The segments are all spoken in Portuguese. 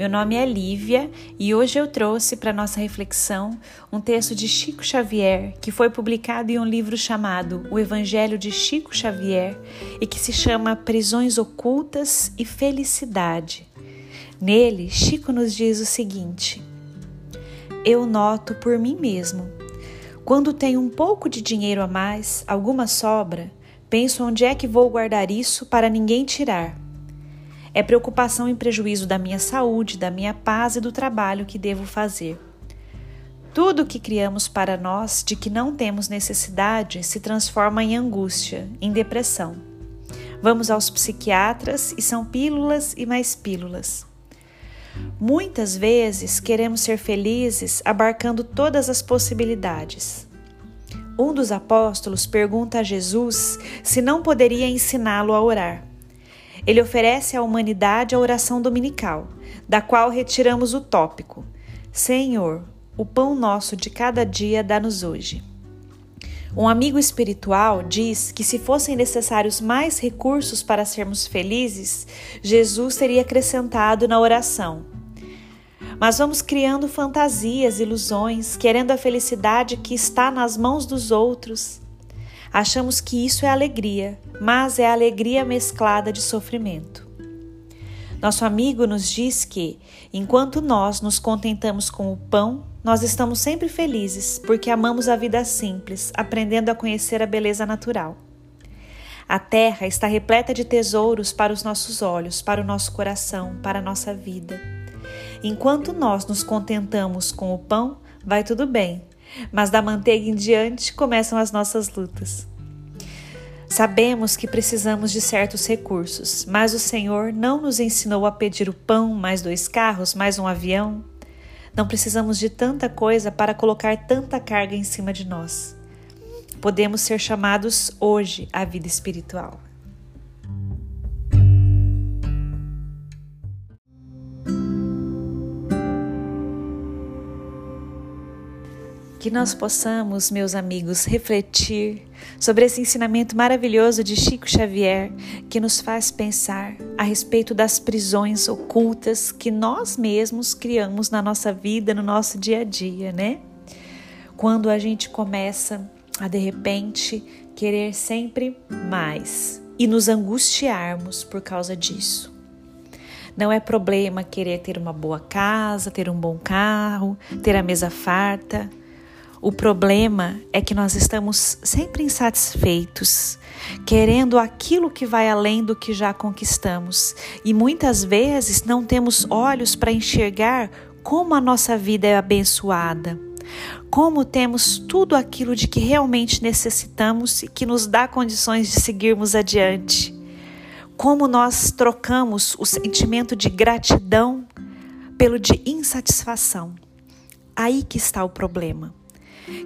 Meu nome é Lívia e hoje eu trouxe para nossa reflexão um texto de Chico Xavier que foi publicado em um livro chamado O Evangelho de Chico Xavier e que se chama Prisões Ocultas e Felicidade. Nele, Chico nos diz o seguinte: Eu noto por mim mesmo. Quando tenho um pouco de dinheiro a mais, alguma sobra, penso onde é que vou guardar isso para ninguém tirar é preocupação em prejuízo da minha saúde, da minha paz e do trabalho que devo fazer. Tudo que criamos para nós de que não temos necessidade se transforma em angústia, em depressão. Vamos aos psiquiatras e são pílulas e mais pílulas. Muitas vezes queremos ser felizes abarcando todas as possibilidades. Um dos apóstolos pergunta a Jesus se não poderia ensiná-lo a orar. Ele oferece à humanidade a oração dominical, da qual retiramos o tópico: Senhor, o pão nosso de cada dia dá-nos hoje. Um amigo espiritual diz que se fossem necessários mais recursos para sermos felizes, Jesus teria acrescentado na oração. Mas vamos criando fantasias, ilusões, querendo a felicidade que está nas mãos dos outros Achamos que isso é alegria, mas é alegria mesclada de sofrimento. Nosso amigo nos diz que, enquanto nós nos contentamos com o pão, nós estamos sempre felizes, porque amamos a vida simples, aprendendo a conhecer a beleza natural. A terra está repleta de tesouros para os nossos olhos, para o nosso coração, para a nossa vida. Enquanto nós nos contentamos com o pão, vai tudo bem, mas da manteiga em diante começam as nossas lutas. Sabemos que precisamos de certos recursos, mas o Senhor não nos ensinou a pedir o pão, mais dois carros, mais um avião. Não precisamos de tanta coisa para colocar tanta carga em cima de nós. Podemos ser chamados hoje à vida espiritual. Que nós possamos, meus amigos, refletir sobre esse ensinamento maravilhoso de Chico Xavier, que nos faz pensar a respeito das prisões ocultas que nós mesmos criamos na nossa vida, no nosso dia a dia, né? Quando a gente começa a de repente querer sempre mais e nos angustiarmos por causa disso. Não é problema querer ter uma boa casa, ter um bom carro, ter a mesa farta, o problema é que nós estamos sempre insatisfeitos, querendo aquilo que vai além do que já conquistamos, e muitas vezes não temos olhos para enxergar como a nossa vida é abençoada, como temos tudo aquilo de que realmente necessitamos e que nos dá condições de seguirmos adiante. Como nós trocamos o sentimento de gratidão pelo de insatisfação. Aí que está o problema.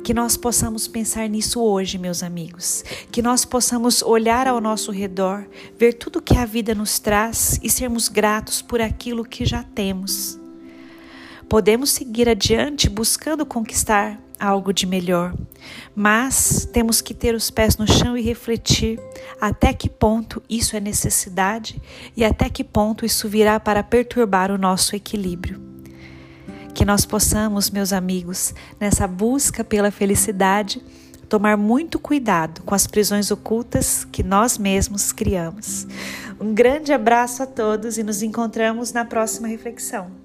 Que nós possamos pensar nisso hoje, meus amigos. Que nós possamos olhar ao nosso redor, ver tudo que a vida nos traz e sermos gratos por aquilo que já temos. Podemos seguir adiante buscando conquistar algo de melhor, mas temos que ter os pés no chão e refletir até que ponto isso é necessidade e até que ponto isso virá para perturbar o nosso equilíbrio. Que nós possamos, meus amigos, nessa busca pela felicidade, tomar muito cuidado com as prisões ocultas que nós mesmos criamos. Um grande abraço a todos e nos encontramos na próxima reflexão.